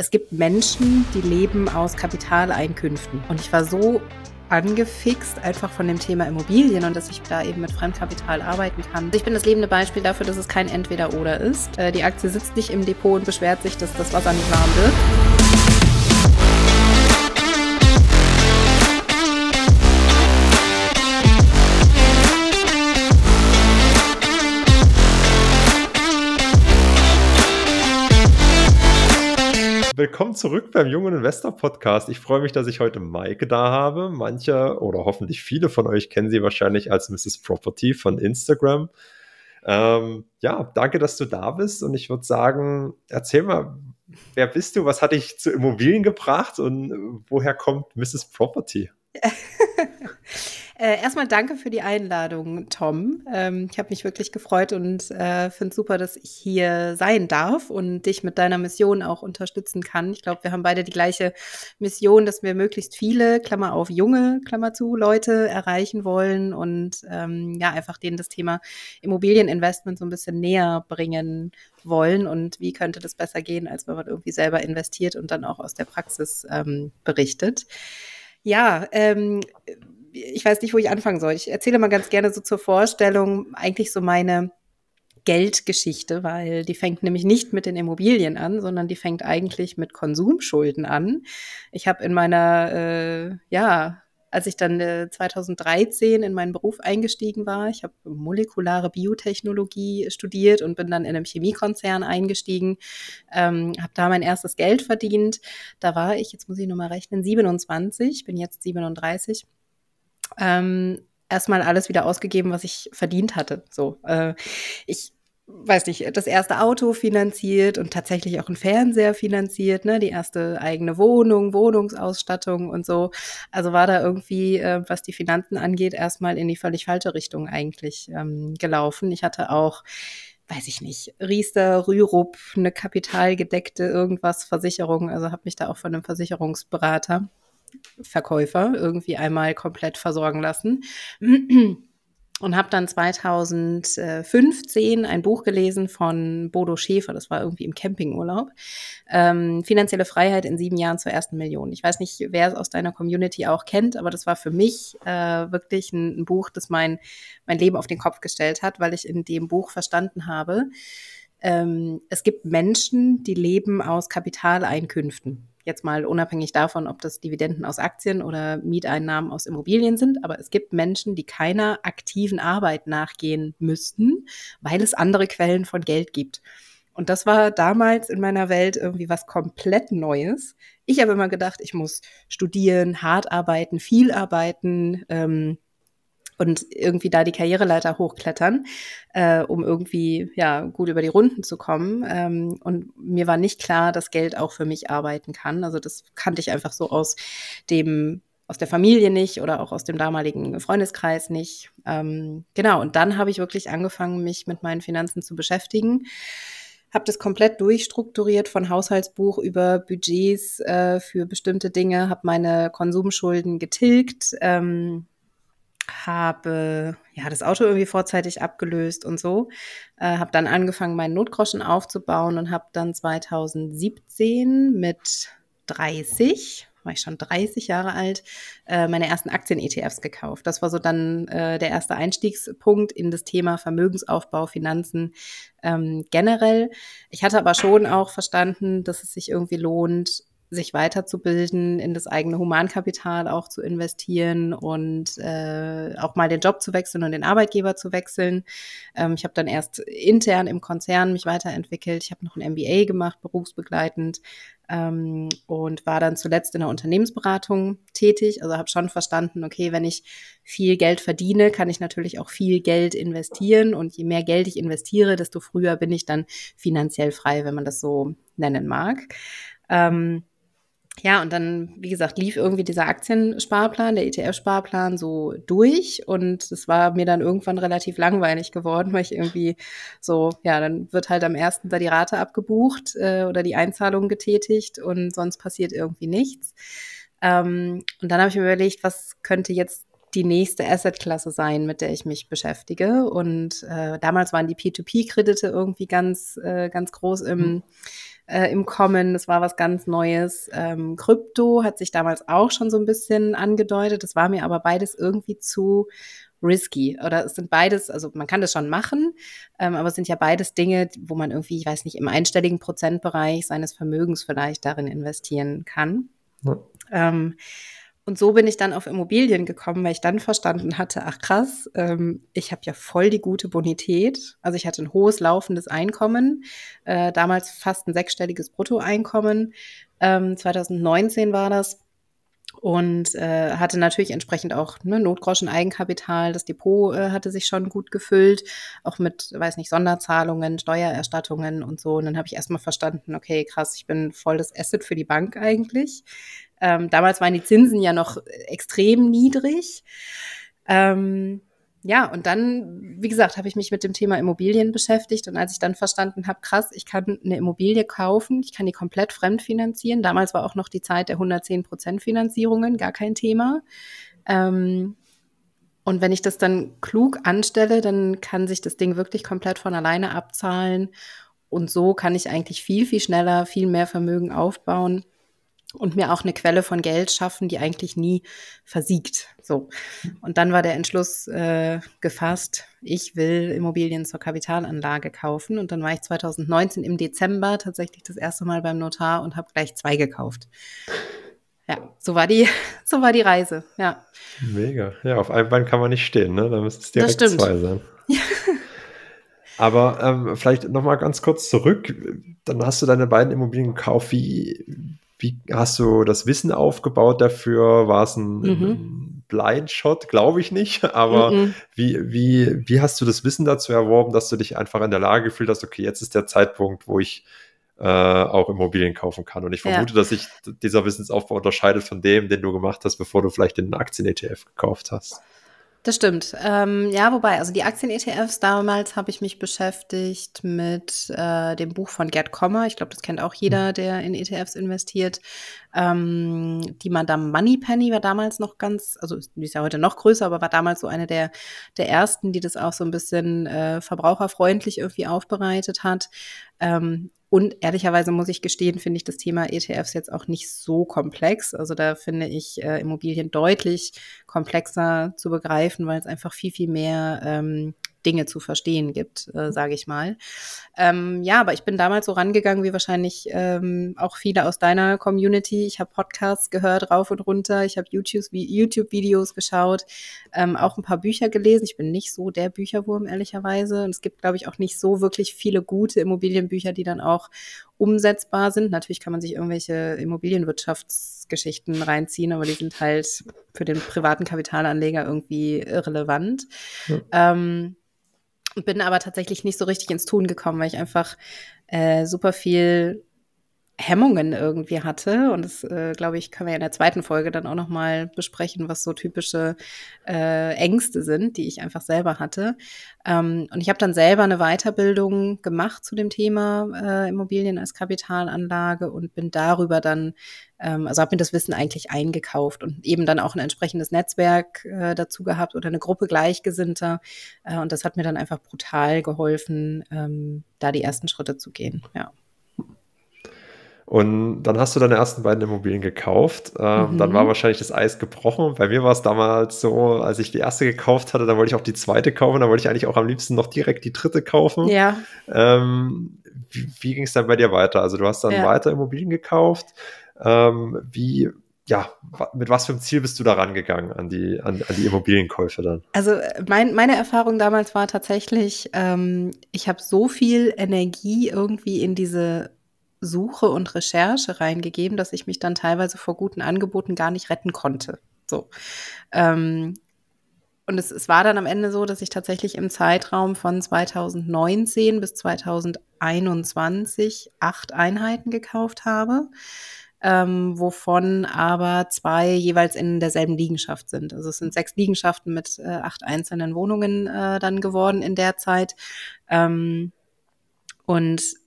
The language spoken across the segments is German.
es gibt Menschen, die leben aus Kapitaleinkünften. Und ich war so angefixt einfach von dem Thema Immobilien und dass ich da eben mit Fremdkapital arbeiten kann. Ich bin das lebende Beispiel dafür, dass es kein Entweder-Oder ist. Äh, die Aktie sitzt nicht im Depot und beschwert sich, dass das Wasser nicht warm wird. Willkommen zurück beim Jungen Investor Podcast. Ich freue mich, dass ich heute Maike da habe. Manche oder hoffentlich viele von euch kennen sie wahrscheinlich als Mrs. Property von Instagram. Ähm, ja, danke, dass du da bist. Und ich würde sagen, erzähl mal, wer bist du? Was hat dich zu Immobilien gebracht und woher kommt Mrs. Property? Äh, erstmal danke für die Einladung, Tom. Ähm, ich habe mich wirklich gefreut und äh, finde super, dass ich hier sein darf und dich mit deiner Mission auch unterstützen kann. Ich glaube, wir haben beide die gleiche Mission, dass wir möglichst viele, Klammer auf junge, Klammer zu, Leute erreichen wollen und ähm, ja, einfach denen das Thema Immobilieninvestment so ein bisschen näher bringen wollen und wie könnte das besser gehen, als wenn man irgendwie selber investiert und dann auch aus der Praxis ähm, berichtet. Ja, ähm, ich weiß nicht, wo ich anfangen soll. Ich erzähle mal ganz gerne so zur Vorstellung eigentlich so meine Geldgeschichte, weil die fängt nämlich nicht mit den Immobilien an, sondern die fängt eigentlich mit Konsumschulden an. Ich habe in meiner, äh, ja, als ich dann äh, 2013 in meinen Beruf eingestiegen war, ich habe molekulare Biotechnologie studiert und bin dann in einem Chemiekonzern eingestiegen, ähm, habe da mein erstes Geld verdient. Da war ich, jetzt muss ich nochmal rechnen, 27, bin jetzt 37 ähm, erstmal alles wieder ausgegeben, was ich verdient hatte. So, äh, ich weiß nicht, das erste Auto finanziert und tatsächlich auch ein Fernseher finanziert, ne, die erste eigene Wohnung, Wohnungsausstattung und so. Also war da irgendwie, äh, was die Finanzen angeht, erstmal in die völlig falsche Richtung eigentlich ähm, gelaufen. Ich hatte auch weiß ich nicht, Riester, Rürup, eine kapitalgedeckte irgendwas Versicherung, also habe mich da auch von einem Versicherungsberater Verkäufer irgendwie einmal komplett versorgen lassen. Und habe dann 2015 ein Buch gelesen von Bodo Schäfer, das war irgendwie im Campingurlaub. Ähm, Finanzielle Freiheit in sieben Jahren zur ersten Million. Ich weiß nicht, wer es aus deiner Community auch kennt, aber das war für mich äh, wirklich ein, ein Buch, das mein, mein Leben auf den Kopf gestellt hat, weil ich in dem Buch verstanden habe, ähm, es gibt Menschen, die leben aus Kapitaleinkünften. Jetzt mal unabhängig davon, ob das Dividenden aus Aktien oder Mieteinnahmen aus Immobilien sind. Aber es gibt Menschen, die keiner aktiven Arbeit nachgehen müssten, weil es andere Quellen von Geld gibt. Und das war damals in meiner Welt irgendwie was komplett Neues. Ich habe immer gedacht, ich muss studieren, hart arbeiten, viel arbeiten, ähm, und irgendwie da die Karriereleiter hochklettern, äh, um irgendwie ja gut über die Runden zu kommen. Ähm, und mir war nicht klar, dass Geld auch für mich arbeiten kann. Also das kannte ich einfach so aus dem aus der Familie nicht oder auch aus dem damaligen Freundeskreis nicht. Ähm, genau, und dann habe ich wirklich angefangen, mich mit meinen Finanzen zu beschäftigen. Habe das komplett durchstrukturiert von Haushaltsbuch über Budgets äh, für bestimmte Dinge, habe meine Konsumschulden getilgt, ähm, habe ja das Auto irgendwie vorzeitig abgelöst und so, äh, habe dann angefangen, meinen Notgroschen aufzubauen und habe dann 2017 mit 30 war ich schon 30 Jahre alt, äh, meine ersten Aktien-ETFs gekauft. Das war so dann äh, der erste Einstiegspunkt in das Thema Vermögensaufbau, Finanzen ähm, generell. Ich hatte aber schon auch verstanden, dass es sich irgendwie lohnt, sich weiterzubilden, in das eigene Humankapital auch zu investieren und äh, auch mal den Job zu wechseln und den Arbeitgeber zu wechseln. Ähm, ich habe dann erst intern im Konzern mich weiterentwickelt. Ich habe noch ein MBA gemacht, berufsbegleitend ähm, und war dann zuletzt in der Unternehmensberatung tätig. Also habe schon verstanden, okay, wenn ich viel Geld verdiene, kann ich natürlich auch viel Geld investieren und je mehr Geld ich investiere, desto früher bin ich dann finanziell frei, wenn man das so nennen mag. Ähm, ja, und dann, wie gesagt, lief irgendwie dieser Aktiensparplan, der ETF-Sparplan so durch und es war mir dann irgendwann relativ langweilig geworden, weil ich irgendwie so, ja, dann wird halt am ersten da die Rate abgebucht äh, oder die Einzahlung getätigt und sonst passiert irgendwie nichts. Ähm, und dann habe ich mir überlegt, was könnte jetzt die nächste Assetklasse sein, mit der ich mich beschäftige. Und äh, damals waren die P2P-Kredite irgendwie ganz, äh, ganz groß im, mhm äh, im Kommen. Das war was ganz Neues. Ähm, Krypto hat sich damals auch schon so ein bisschen angedeutet. Das war mir aber beides irgendwie zu risky. Oder es sind beides, also man kann das schon machen, ähm, aber es sind ja beides Dinge, wo man irgendwie, ich weiß nicht, im einstelligen Prozentbereich seines Vermögens vielleicht darin investieren kann. Ja. Ähm, und so bin ich dann auf Immobilien gekommen, weil ich dann verstanden hatte, ach krass, ähm, ich habe ja voll die gute Bonität. Also ich hatte ein hohes laufendes Einkommen, äh, damals fast ein sechsstelliges Bruttoeinkommen. Ähm, 2019 war das und äh, hatte natürlich entsprechend auch ne, Notgroschen Eigenkapital. Das Depot äh, hatte sich schon gut gefüllt, auch mit, weiß nicht, Sonderzahlungen, Steuererstattungen und so. Und dann habe ich erstmal verstanden, okay, krass, ich bin voll das Asset für die Bank eigentlich. Ähm, damals waren die Zinsen ja noch extrem niedrig. Ähm, ja, und dann, wie gesagt, habe ich mich mit dem Thema Immobilien beschäftigt. Und als ich dann verstanden habe, krass, ich kann eine Immobilie kaufen, ich kann die komplett fremdfinanzieren. Damals war auch noch die Zeit der 110 Prozent Finanzierungen, gar kein Thema. Ähm, und wenn ich das dann klug anstelle, dann kann sich das Ding wirklich komplett von alleine abzahlen. Und so kann ich eigentlich viel, viel schneller, viel mehr Vermögen aufbauen und mir auch eine Quelle von Geld schaffen, die eigentlich nie versiegt. So. Und dann war der Entschluss äh, gefasst, ich will Immobilien zur Kapitalanlage kaufen. Und dann war ich 2019 im Dezember tatsächlich das erste Mal beim Notar und habe gleich zwei gekauft. Ja, so war die, so war die Reise, ja. Mega. Ja, auf einem Bein kann man nicht stehen, ne? Da müsste es direkt zwei sein. Ja. Aber ähm, vielleicht nochmal ganz kurz zurück. Dann hast du deine beiden Immobilien gekauft. Wie, wie hast du das Wissen aufgebaut dafür? War es ein, mhm. ein Blindshot? Glaube ich nicht. Aber mhm. wie, wie, wie hast du das Wissen dazu erworben, dass du dich einfach in der Lage gefühlt hast, okay, jetzt ist der Zeitpunkt, wo ich äh, auch Immobilien kaufen kann. Und ich vermute, ja. dass sich dieser Wissensaufbau unterscheidet von dem, den du gemacht hast, bevor du vielleicht den Aktien-ETF gekauft hast. Das stimmt. Ähm, ja, wobei, also die Aktien-ETFs damals habe ich mich beschäftigt mit äh, dem Buch von Gerd Kommer. Ich glaube, das kennt auch jeder, mhm. der in ETFs investiert. Ähm, die Madame Moneypenny war damals noch ganz, also die ist ja heute noch größer, aber war damals so eine der, der ersten, die das auch so ein bisschen äh, verbraucherfreundlich irgendwie aufbereitet hat. Ähm, und ehrlicherweise muss ich gestehen, finde ich das Thema ETFs jetzt auch nicht so komplex. Also da finde ich äh, Immobilien deutlich komplexer zu begreifen, weil es einfach viel, viel mehr ähm, Dinge zu verstehen gibt, äh, sage ich mal. Ähm, ja, aber ich bin damals so rangegangen, wie wahrscheinlich ähm, auch viele aus deiner Community. Ich habe Podcasts gehört, rauf und runter. Ich habe YouTube-Videos geschaut, ähm, auch ein paar Bücher gelesen. Ich bin nicht so der Bücherwurm, ehrlicherweise. Und es gibt, glaube ich, auch nicht so wirklich viele gute Immobilienbücher, die dann auch umsetzbar sind. Natürlich kann man sich irgendwelche Immobilienwirtschaftsgeschichten reinziehen, aber die sind halt für den privaten Kapitalanleger irgendwie irrelevant. Ja. Ähm, bin aber tatsächlich nicht so richtig ins Tun gekommen, weil ich einfach äh, super viel Hemmungen irgendwie hatte. Und das, äh, glaube ich, können wir in der zweiten Folge dann auch nochmal besprechen, was so typische äh, Ängste sind, die ich einfach selber hatte. Ähm, und ich habe dann selber eine Weiterbildung gemacht zu dem Thema äh, Immobilien als Kapitalanlage und bin darüber dann, ähm, also habe mir das Wissen eigentlich eingekauft und eben dann auch ein entsprechendes Netzwerk äh, dazu gehabt oder eine Gruppe Gleichgesinnter. Äh, und das hat mir dann einfach brutal geholfen, ähm, da die ersten Schritte zu gehen. Ja. Und dann hast du deine ersten beiden Immobilien gekauft. Ähm, mhm. Dann war wahrscheinlich das Eis gebrochen. Bei mir war es damals so, als ich die erste gekauft hatte, dann wollte ich auch die zweite kaufen. Dann wollte ich eigentlich auch am liebsten noch direkt die dritte kaufen. Ja. Ähm, wie, wie ging es dann bei dir weiter? Also du hast dann ja. weiter Immobilien gekauft. Ähm, wie, ja, mit was für einem Ziel bist du da rangegangen an die, an, an die Immobilienkäufe dann? Also mein, meine Erfahrung damals war tatsächlich, ähm, ich habe so viel Energie irgendwie in diese Suche und Recherche reingegeben, dass ich mich dann teilweise vor guten Angeboten gar nicht retten konnte. So. Ähm, und es, es war dann am Ende so, dass ich tatsächlich im Zeitraum von 2019 bis 2021 acht Einheiten gekauft habe, ähm, wovon aber zwei jeweils in derselben Liegenschaft sind. Also es sind sechs Liegenschaften mit äh, acht einzelnen Wohnungen äh, dann geworden in der Zeit. Ähm, und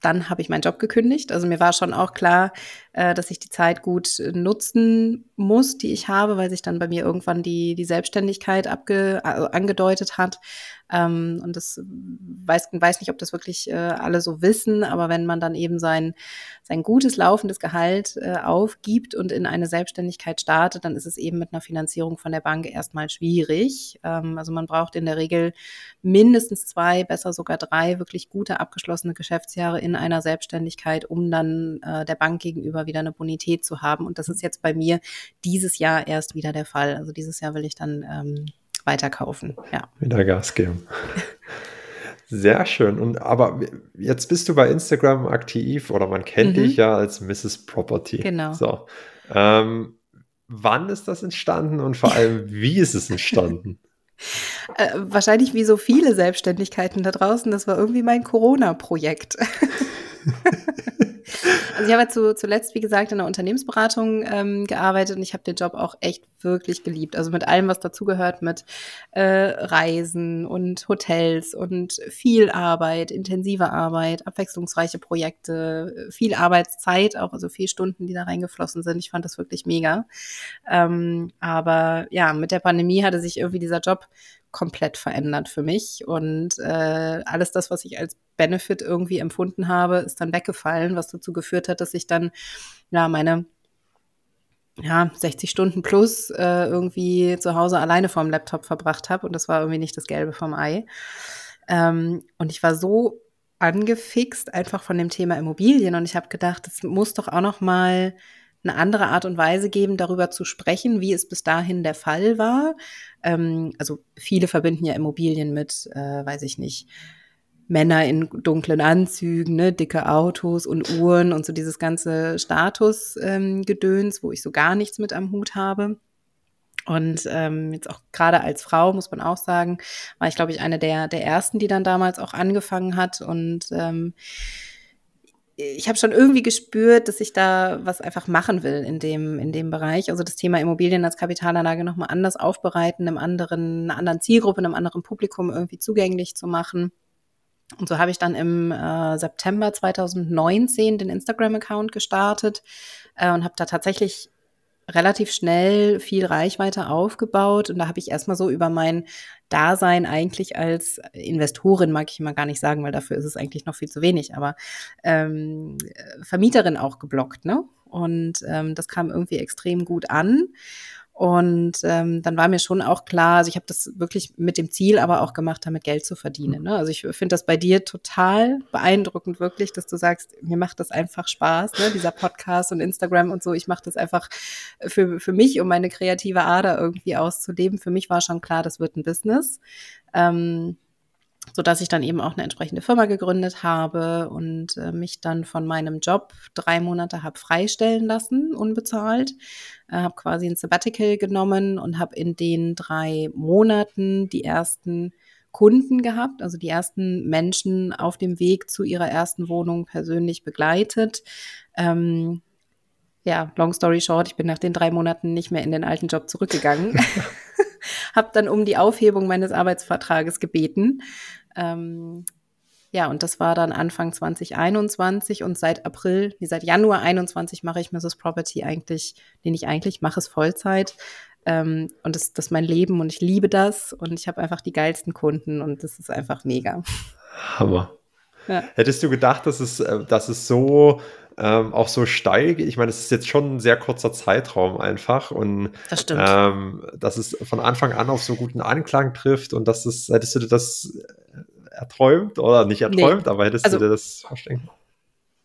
dann habe ich meinen Job gekündigt. Also mir war schon auch klar, äh, dass ich die Zeit gut nutzen muss, die ich habe, weil sich dann bei mir irgendwann die, die Selbstständigkeit abge, also angedeutet hat. Ähm, und das weiß, weiß nicht, ob das wirklich äh, alle so wissen, aber wenn man dann eben sein, sein gutes laufendes Gehalt äh, aufgibt und in eine Selbstständigkeit startet, dann ist es eben mit einer Finanzierung von der Bank erstmal schwierig. Ähm, also man braucht in der Regel mindestens zwei, besser sogar drei wirklich gute abgeschlossene Geschäftsjahre in einer Selbstständigkeit, um dann äh, der Bank gegenüber wieder eine Bonität zu haben. Und das ist jetzt bei mir dieses Jahr erst wieder der Fall. Also dieses Jahr will ich dann ähm, weiterkaufen. Ja. Wieder Gas geben. Sehr schön. Und aber jetzt bist du bei Instagram aktiv oder man kennt mhm. dich ja als Mrs. Property. Genau. So. Ähm, wann ist das entstanden und vor allem, wie ist es entstanden? Äh, wahrscheinlich wie so viele Selbstständigkeiten da draußen, das war irgendwie mein Corona-Projekt. Also ich habe zu, zuletzt, wie gesagt, in der Unternehmensberatung ähm, gearbeitet und ich habe den Job auch echt wirklich geliebt. Also mit allem, was dazugehört, mit äh, Reisen und Hotels und viel Arbeit, intensive Arbeit, abwechslungsreiche Projekte, viel Arbeitszeit auch, also viel Stunden, die da reingeflossen sind. Ich fand das wirklich mega. Ähm, aber ja, mit der Pandemie hatte sich irgendwie dieser Job komplett verändert für mich. Und äh, alles das, was ich als Benefit irgendwie empfunden habe, ist dann weggefallen, was dazu geführt hat, dass ich dann ja meine ja, 60 Stunden plus äh, irgendwie zu Hause alleine vorm Laptop verbracht habe. Und das war irgendwie nicht das Gelbe vom Ei. Ähm, und ich war so angefixt einfach von dem Thema Immobilien und ich habe gedacht, es muss doch auch noch mal eine andere Art und Weise geben, darüber zu sprechen, wie es bis dahin der Fall war. Ähm, also viele verbinden ja Immobilien mit, äh, weiß ich nicht, Männer in dunklen Anzügen, ne, dicke Autos und Uhren und so dieses ganze Statusgedöns, ähm, wo ich so gar nichts mit am Hut habe. Und ähm, jetzt auch gerade als Frau, muss man auch sagen, war ich, glaube ich, eine der, der ersten, die dann damals auch angefangen hat. Und ähm, ich habe schon irgendwie gespürt, dass ich da was einfach machen will in dem, in dem Bereich. Also das Thema Immobilien als Kapitalanlage nochmal anders aufbereiten, einem anderen, einer anderen Zielgruppe, einem anderen Publikum irgendwie zugänglich zu machen. Und so habe ich dann im äh, September 2019 den Instagram-Account gestartet äh, und habe da tatsächlich relativ schnell viel Reichweite aufgebaut und da habe ich erstmal so über mein Dasein eigentlich als Investorin, mag ich immer gar nicht sagen, weil dafür ist es eigentlich noch viel zu wenig, aber ähm, Vermieterin auch geblockt, ne? Und ähm, das kam irgendwie extrem gut an. Und ähm, dann war mir schon auch klar, also ich habe das wirklich mit dem Ziel aber auch gemacht, damit Geld zu verdienen. Ne? Also ich finde das bei dir total beeindruckend, wirklich, dass du sagst, mir macht das einfach Spaß, ne? dieser Podcast und Instagram und so. Ich mache das einfach für, für mich, um meine kreative Ader irgendwie auszuleben. Für mich war schon klar, das wird ein Business. Ähm, so dass ich dann eben auch eine entsprechende Firma gegründet habe und äh, mich dann von meinem Job drei Monate habe freistellen lassen, unbezahlt, äh, habe quasi ein Sabbatical genommen und habe in den drei Monaten die ersten Kunden gehabt, also die ersten Menschen auf dem Weg zu ihrer ersten Wohnung persönlich begleitet. Ähm, ja, long story short, ich bin nach den drei Monaten nicht mehr in den alten Job zurückgegangen. habe dann um die Aufhebung meines Arbeitsvertrages gebeten. Ähm, ja, und das war dann Anfang 2021 und seit April, wie seit Januar 21 mache ich Mrs. Property eigentlich, den ich eigentlich mache, es Vollzeit. Ähm, und das, das ist mein Leben und ich liebe das und ich habe einfach die geilsten Kunden und das ist einfach mega. Hammer. Ja. Hättest du gedacht, dass es, äh, dass es so ähm, auch so steil geht. Ich meine, es ist jetzt schon ein sehr kurzer Zeitraum einfach und das. Ähm, dass es von Anfang an auf so guten Anklang trifft und dass es, hättest du dir das erträumt oder nicht erträumt, nee. aber hättest also, du dir das vorstellen?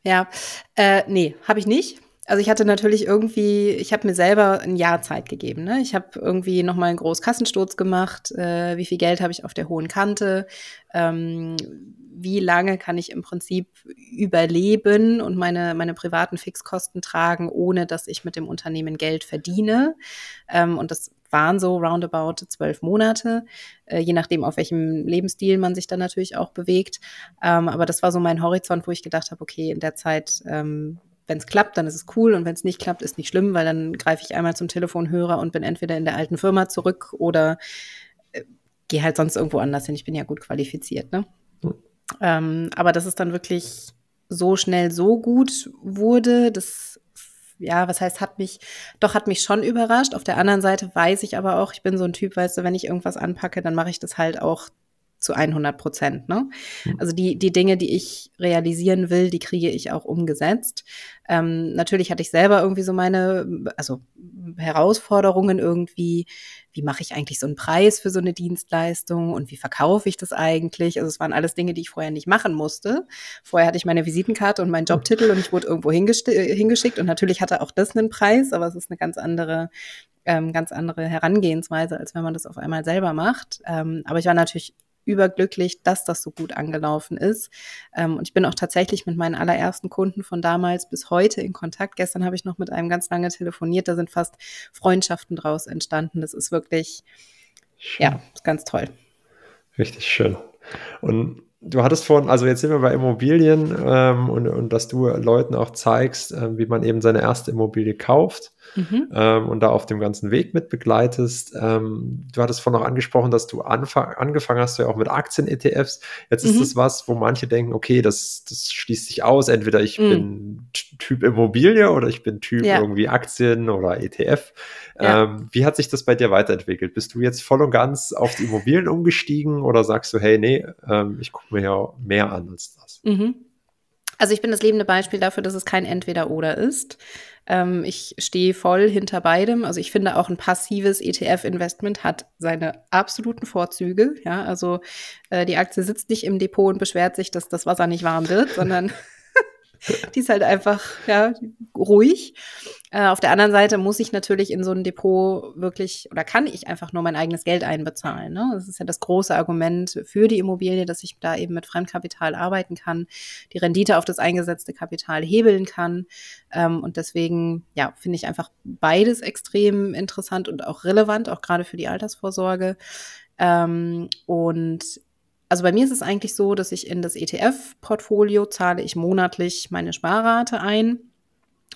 Ja, äh, nee, habe ich nicht. Also ich hatte natürlich irgendwie, ich habe mir selber ein Jahr Zeit gegeben. Ne? Ich habe irgendwie nochmal einen großen Kassensturz gemacht. Äh, wie viel Geld habe ich auf der hohen Kante? Ähm, wie lange kann ich im Prinzip überleben und meine, meine privaten Fixkosten tragen, ohne dass ich mit dem Unternehmen Geld verdiene. Ähm, und das waren so roundabout zwölf Monate, äh, je nachdem, auf welchem Lebensstil man sich dann natürlich auch bewegt. Ähm, aber das war so mein Horizont, wo ich gedacht habe, okay, in der Zeit ähm, wenn es klappt, dann ist es cool und wenn es nicht klappt, ist nicht schlimm, weil dann greife ich einmal zum Telefonhörer und bin entweder in der alten Firma zurück oder äh, gehe halt sonst irgendwo anders hin. Ich bin ja gut qualifiziert, ne? Ähm, aber dass es dann wirklich so schnell so gut wurde, das, ja, was heißt, hat mich, doch hat mich schon überrascht. Auf der anderen Seite weiß ich aber auch, ich bin so ein Typ, weißt du, wenn ich irgendwas anpacke, dann mache ich das halt auch zu 100 Prozent. Ne? Also die, die Dinge, die ich realisieren will, die kriege ich auch umgesetzt. Ähm, natürlich hatte ich selber irgendwie so meine, also Herausforderungen irgendwie, wie mache ich eigentlich so einen Preis für so eine Dienstleistung und wie verkaufe ich das eigentlich? Also es waren alles Dinge, die ich vorher nicht machen musste. Vorher hatte ich meine Visitenkarte und meinen Jobtitel und ich wurde irgendwo hingeschickt und natürlich hatte auch das einen Preis, aber es ist eine ganz andere ähm, ganz andere Herangehensweise, als wenn man das auf einmal selber macht. Ähm, aber ich war natürlich überglücklich, dass das so gut angelaufen ist. Ähm, und ich bin auch tatsächlich mit meinen allerersten Kunden von damals bis heute in Kontakt. Gestern habe ich noch mit einem ganz lange telefoniert. Da sind fast Freundschaften draus entstanden. Das ist wirklich, schön. ja, ist ganz toll. Richtig schön. Und du hattest vorhin, also jetzt sind wir bei Immobilien ähm, und, und dass du Leuten auch zeigst, äh, wie man eben seine erste Immobilie kauft mhm. ähm, und da auf dem ganzen Weg mit begleitest. Ähm, du hattest vorhin auch angesprochen, dass du angefangen hast ja auch mit Aktien-ETFs. Jetzt mhm. ist das was, wo manche denken, okay, das, das schließt sich aus. Entweder ich mhm. bin Typ Immobilie oder ich bin Typ ja. irgendwie Aktien oder ETF. Ja. Ähm, wie hat sich das bei dir weiterentwickelt? Bist du jetzt voll und ganz auf die Immobilien umgestiegen oder sagst du, hey, nee, ähm, ich gucke mir ja mehr an als das? Mhm. Also ich bin das lebende Beispiel dafür, dass es kein Entweder-Oder ist. Ähm, ich stehe voll hinter beidem. Also ich finde auch ein passives ETF-Investment hat seine absoluten Vorzüge. Ja, also äh, die Aktie sitzt nicht im Depot und beschwert sich, dass das Wasser nicht warm wird, sondern die ist halt einfach ja, ruhig. Äh, auf der anderen Seite muss ich natürlich in so ein Depot wirklich oder kann ich einfach nur mein eigenes Geld einbezahlen. Ne? Das ist ja das große Argument für die Immobilie, dass ich da eben mit Fremdkapital arbeiten kann, die Rendite auf das eingesetzte Kapital hebeln kann. Ähm, und deswegen, ja, finde ich einfach beides extrem interessant und auch relevant, auch gerade für die Altersvorsorge. Ähm, und also bei mir ist es eigentlich so, dass ich in das ETF-Portfolio zahle ich monatlich meine Sparrate ein.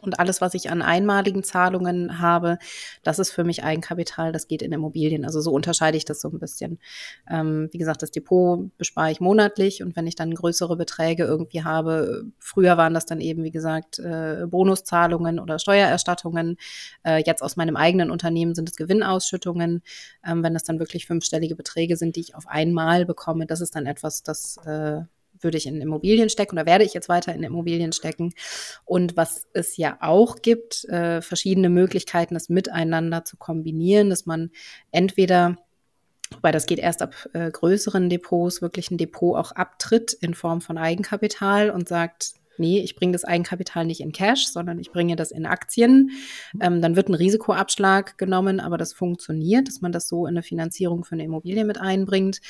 Und alles, was ich an einmaligen Zahlungen habe, das ist für mich Eigenkapital, das geht in Immobilien. Also so unterscheide ich das so ein bisschen. Ähm, wie gesagt, das Depot bespare ich monatlich und wenn ich dann größere Beträge irgendwie habe, früher waren das dann eben, wie gesagt, äh, Bonuszahlungen oder Steuererstattungen. Äh, jetzt aus meinem eigenen Unternehmen sind es Gewinnausschüttungen. Ähm, wenn das dann wirklich fünfstellige Beträge sind, die ich auf einmal bekomme, das ist dann etwas, das äh, würde ich in Immobilien stecken oder werde ich jetzt weiter in Immobilien stecken. Und was es ja auch gibt, äh, verschiedene Möglichkeiten, das miteinander zu kombinieren, dass man entweder Wobei das geht erst ab äh, größeren Depots, wirklich ein Depot auch abtritt in Form von Eigenkapital und sagt, nee, ich bringe das Eigenkapital nicht in Cash, sondern ich bringe das in Aktien. Ähm, dann wird ein Risikoabschlag genommen, aber das funktioniert, dass man das so in eine Finanzierung für eine Immobilie mit einbringt.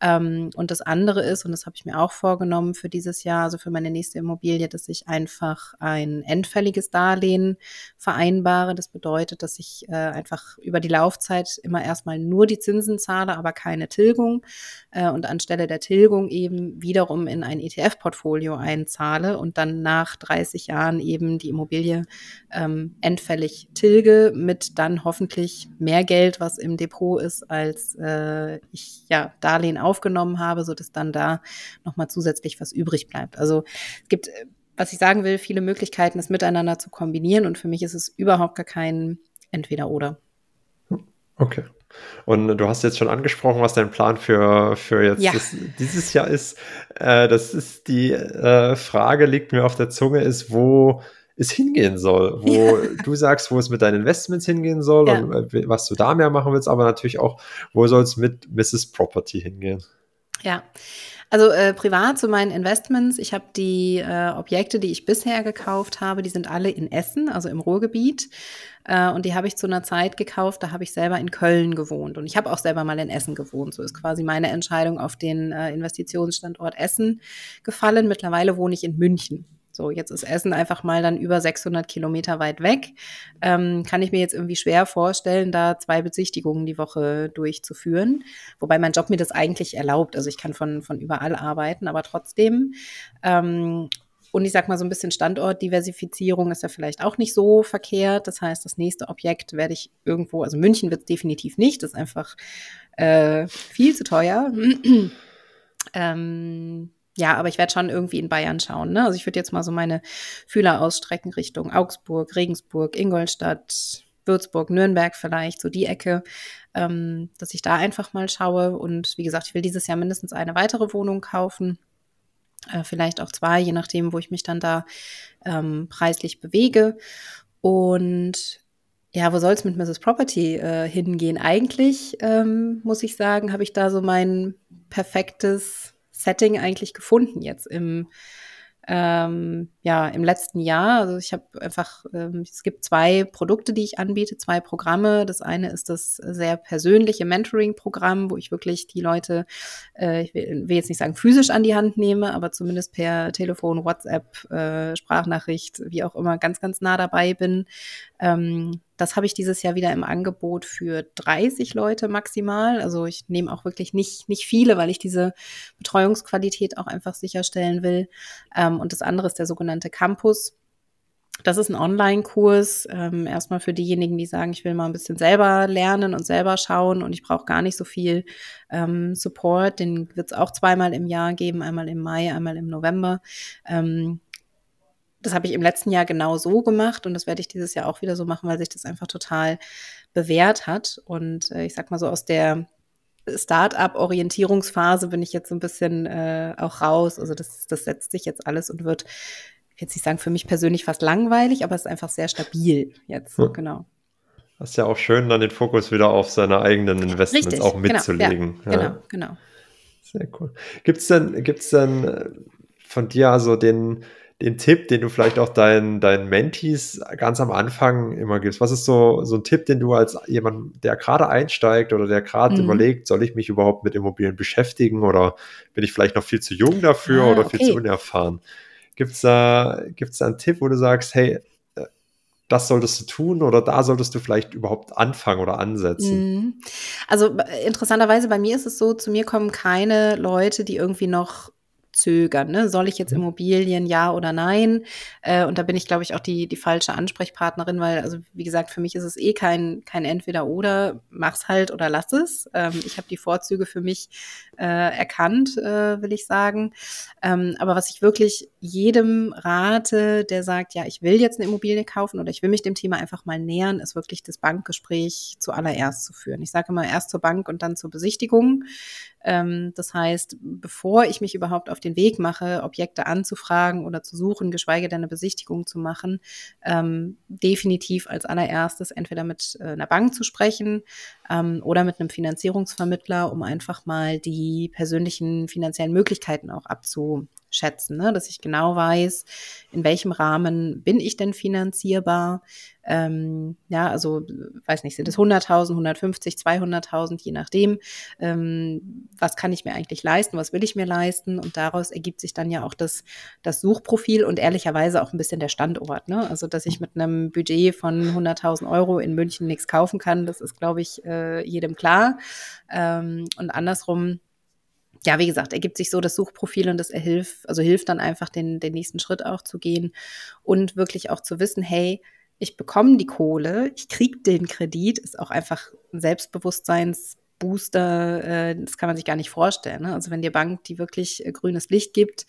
Ähm, und das andere ist, und das habe ich mir auch vorgenommen für dieses Jahr, also für meine nächste Immobilie, dass ich einfach ein endfälliges Darlehen vereinbare. Das bedeutet, dass ich äh, einfach über die Laufzeit immer erstmal nur die Zinsen zahle, aber keine Tilgung. Äh, und anstelle der Tilgung eben wiederum in ein ETF-Portfolio einzahle und dann nach 30 Jahren eben die Immobilie ähm, endfällig tilge mit dann hoffentlich mehr Geld, was im Depot ist, als äh, ich ja Darlehen aufgenommen habe, so dass dann da nochmal zusätzlich was übrig bleibt. Also es gibt, äh, was ich sagen will, viele Möglichkeiten, es miteinander zu kombinieren und für mich ist es überhaupt gar kein Entweder-Oder. Okay. Und du hast jetzt schon angesprochen, was dein Plan für, für jetzt ja. das, dieses Jahr ist. Äh, das ist die äh, Frage, liegt mir auf der Zunge, ist, wo es hingehen soll, wo ja. du sagst, wo es mit deinen Investments hingehen soll ja. und äh, was du da mehr machen willst, aber natürlich auch, wo soll es mit Mrs. Property hingehen. Ja, also äh, privat zu meinen Investments. Ich habe die äh, Objekte, die ich bisher gekauft habe, die sind alle in Essen, also im Ruhrgebiet. Äh, und die habe ich zu einer Zeit gekauft, da habe ich selber in Köln gewohnt. Und ich habe auch selber mal in Essen gewohnt. So ist quasi meine Entscheidung auf den äh, Investitionsstandort Essen gefallen. Mittlerweile wohne ich in München. So, jetzt ist Essen einfach mal dann über 600 Kilometer weit weg. Ähm, kann ich mir jetzt irgendwie schwer vorstellen, da zwei Besichtigungen die Woche durchzuführen. Wobei mein Job mir das eigentlich erlaubt. Also ich kann von, von überall arbeiten, aber trotzdem. Ähm, und ich sag mal so ein bisschen Standortdiversifizierung ist ja vielleicht auch nicht so verkehrt. Das heißt, das nächste Objekt werde ich irgendwo, also München wird es definitiv nicht, das ist einfach äh, viel zu teuer. ähm, ja, aber ich werde schon irgendwie in Bayern schauen. Ne? Also ich würde jetzt mal so meine Fühler ausstrecken Richtung Augsburg, Regensburg, Ingolstadt, Würzburg, Nürnberg vielleicht, so die Ecke, ähm, dass ich da einfach mal schaue. Und wie gesagt, ich will dieses Jahr mindestens eine weitere Wohnung kaufen. Äh, vielleicht auch zwei, je nachdem, wo ich mich dann da ähm, preislich bewege. Und ja, wo soll es mit Mrs. Property äh, hingehen? Eigentlich, ähm, muss ich sagen, habe ich da so mein perfektes Setting eigentlich gefunden jetzt im ähm, ja im letzten Jahr. Also ich habe einfach, ähm, es gibt zwei Produkte, die ich anbiete, zwei Programme. Das eine ist das sehr persönliche Mentoring-Programm, wo ich wirklich die Leute, äh, ich will, will, jetzt nicht sagen physisch an die Hand nehme, aber zumindest per Telefon, WhatsApp, äh, Sprachnachricht, wie auch immer, ganz, ganz nah dabei bin. Ähm, das habe ich dieses Jahr wieder im Angebot für 30 Leute maximal. Also ich nehme auch wirklich nicht, nicht viele, weil ich diese Betreuungsqualität auch einfach sicherstellen will. Ähm, und das andere ist der sogenannte Campus. Das ist ein Online-Kurs, ähm, erstmal für diejenigen, die sagen, ich will mal ein bisschen selber lernen und selber schauen und ich brauche gar nicht so viel ähm, Support. Den wird es auch zweimal im Jahr geben, einmal im Mai, einmal im November. Ähm, das habe ich im letzten Jahr genau so gemacht und das werde ich dieses Jahr auch wieder so machen, weil sich das einfach total bewährt hat. Und äh, ich sag mal so aus der Start-up-Orientierungsphase bin ich jetzt so ein bisschen äh, auch raus. Also das, das setzt sich jetzt alles und wird, jetzt nicht sagen, für mich persönlich fast langweilig, aber es ist einfach sehr stabil jetzt. Hm. Genau. Das ist ja auch schön, dann den Fokus wieder auf seine eigenen Investments Richtig, auch genau, mitzulegen. Genau, ja, genau, genau. Sehr cool. Gibt es denn, gibt's denn äh, von dir also den, den Tipp, den du vielleicht auch deinen, deinen Mentees ganz am Anfang immer gibst? Was ist so, so ein Tipp, den du als jemand, der gerade einsteigt oder der gerade mhm. überlegt, soll ich mich überhaupt mit Immobilien beschäftigen oder bin ich vielleicht noch viel zu jung dafür ah, oder okay. viel zu unerfahren? Gibt es da, gibt's da einen Tipp, wo du sagst, hey, äh, das solltest du tun oder da solltest du vielleicht überhaupt anfangen oder ansetzen? Mhm. Also interessanterweise bei mir ist es so, zu mir kommen keine Leute, die irgendwie noch zögern. Ne? Soll ich jetzt mhm. Immobilien, ja oder nein? Äh, und da bin ich, glaube ich, auch die, die falsche Ansprechpartnerin, weil, also wie gesagt, für mich ist es eh kein, kein Entweder-Oder, mach's halt oder lass es. Ähm, ich habe die Vorzüge für mich äh, erkannt, äh, will ich sagen. Ähm, aber was ich wirklich jedem rate, der sagt, ja, ich will jetzt eine Immobilie kaufen oder ich will mich dem Thema einfach mal nähern, ist wirklich das Bankgespräch zuallererst zu führen. Ich sage immer erst zur Bank und dann zur Besichtigung. Ähm, das heißt, bevor ich mich überhaupt auf den Weg mache, Objekte anzufragen oder zu suchen, geschweige denn eine Besichtigung zu machen, ähm, definitiv als allererstes entweder mit äh, einer Bank zu sprechen ähm, oder mit einem Finanzierungsvermittler, um einfach mal die persönlichen finanziellen Möglichkeiten auch abzu schätzen, ne? dass ich genau weiß, in welchem Rahmen bin ich denn finanzierbar. Ähm, ja, also weiß nicht, sind es 100.000, 150, 200.000, je nachdem. Ähm, was kann ich mir eigentlich leisten, was will ich mir leisten? Und daraus ergibt sich dann ja auch das, das Suchprofil und ehrlicherweise auch ein bisschen der Standort. Ne? Also, dass ich mit einem Budget von 100.000 Euro in München nichts kaufen kann, das ist, glaube ich, äh, jedem klar. Ähm, und andersrum, ja, wie gesagt, ergibt sich so das Suchprofil und das hilft, also hilft dann einfach, den, den nächsten Schritt auch zu gehen und wirklich auch zu wissen, hey, ich bekomme die Kohle, ich kriege den Kredit, ist auch einfach ein Selbstbewusstseinsbooster, äh, das kann man sich gar nicht vorstellen. Ne? Also wenn dir Bank die wirklich äh, grünes Licht gibt,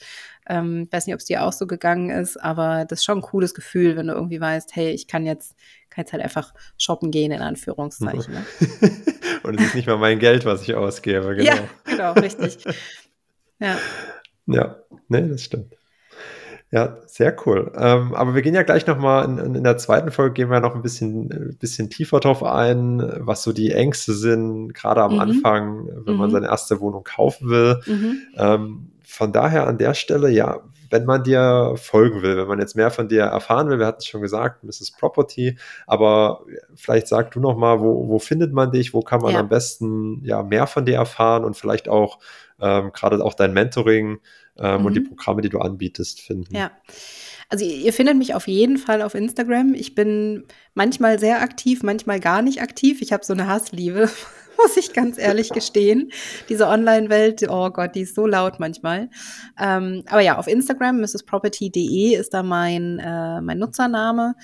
ähm, weiß nicht, ob es dir auch so gegangen ist, aber das ist schon ein cooles Gefühl, wenn du irgendwie weißt, hey, ich kann jetzt, kann jetzt halt einfach shoppen gehen, in Anführungszeichen. Ne? Und es ist nicht mal mein Geld, was ich ausgebe. Genau. Ja, genau, richtig. Ja. Ja, nee, das stimmt. Ja, sehr cool. Ähm, aber wir gehen ja gleich nochmal in, in der zweiten Folge gehen wir noch ein bisschen, ein bisschen tiefer drauf ein, was so die Ängste sind, gerade am mhm. Anfang, wenn mhm. man seine erste Wohnung kaufen will. Mhm. Ähm, von daher an der Stelle, ja, wenn man dir folgen will, wenn man jetzt mehr von dir erfahren will, wir hatten es schon gesagt, Mrs. Property, aber vielleicht sag du noch mal, wo, wo findet man dich, wo kann man ja. am besten ja mehr von dir erfahren und vielleicht auch ähm, gerade auch dein Mentoring ähm, mhm. und die mhm. Programme, die du anbietest, finden. Ja. Also ihr findet mich auf jeden Fall auf Instagram. Ich bin manchmal sehr aktiv, manchmal gar nicht aktiv. Ich habe so eine Hassliebe muss ich ganz ehrlich gestehen. Diese Online-Welt, oh Gott, die ist so laut manchmal. Ähm, aber ja, auf Instagram, mrsproperty.de ist da mein, äh, mein Nutzername.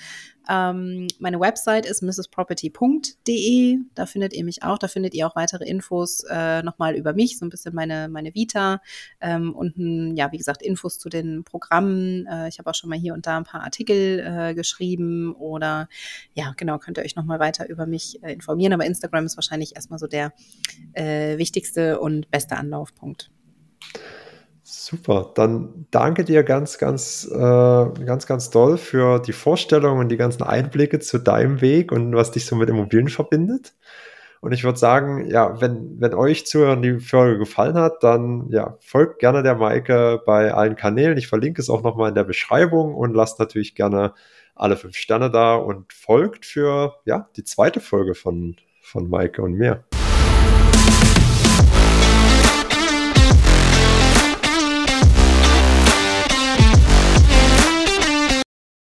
Ähm, meine Website ist mrsproperty.de. Da findet ihr mich auch. Da findet ihr auch weitere Infos äh, nochmal über mich, so ein bisschen meine, meine Vita ähm, und ja, wie gesagt, Infos zu den Programmen. Äh, ich habe auch schon mal hier und da ein paar Artikel äh, geschrieben oder ja, genau, könnt ihr euch nochmal weiter über mich äh, informieren. Aber Instagram ist wahrscheinlich erstmal so der äh, wichtigste und beste Anlaufpunkt. Super, dann danke dir ganz, ganz, äh, ganz, ganz doll für die Vorstellung und die ganzen Einblicke zu deinem Weg und was dich so mit Immobilien verbindet. Und ich würde sagen, ja, wenn, wenn euch Zuhören die Folge gefallen hat, dann ja, folgt gerne der Maike bei allen Kanälen. Ich verlinke es auch nochmal in der Beschreibung und lasst natürlich gerne alle fünf Sterne da und folgt für ja, die zweite Folge von, von Maike und mir.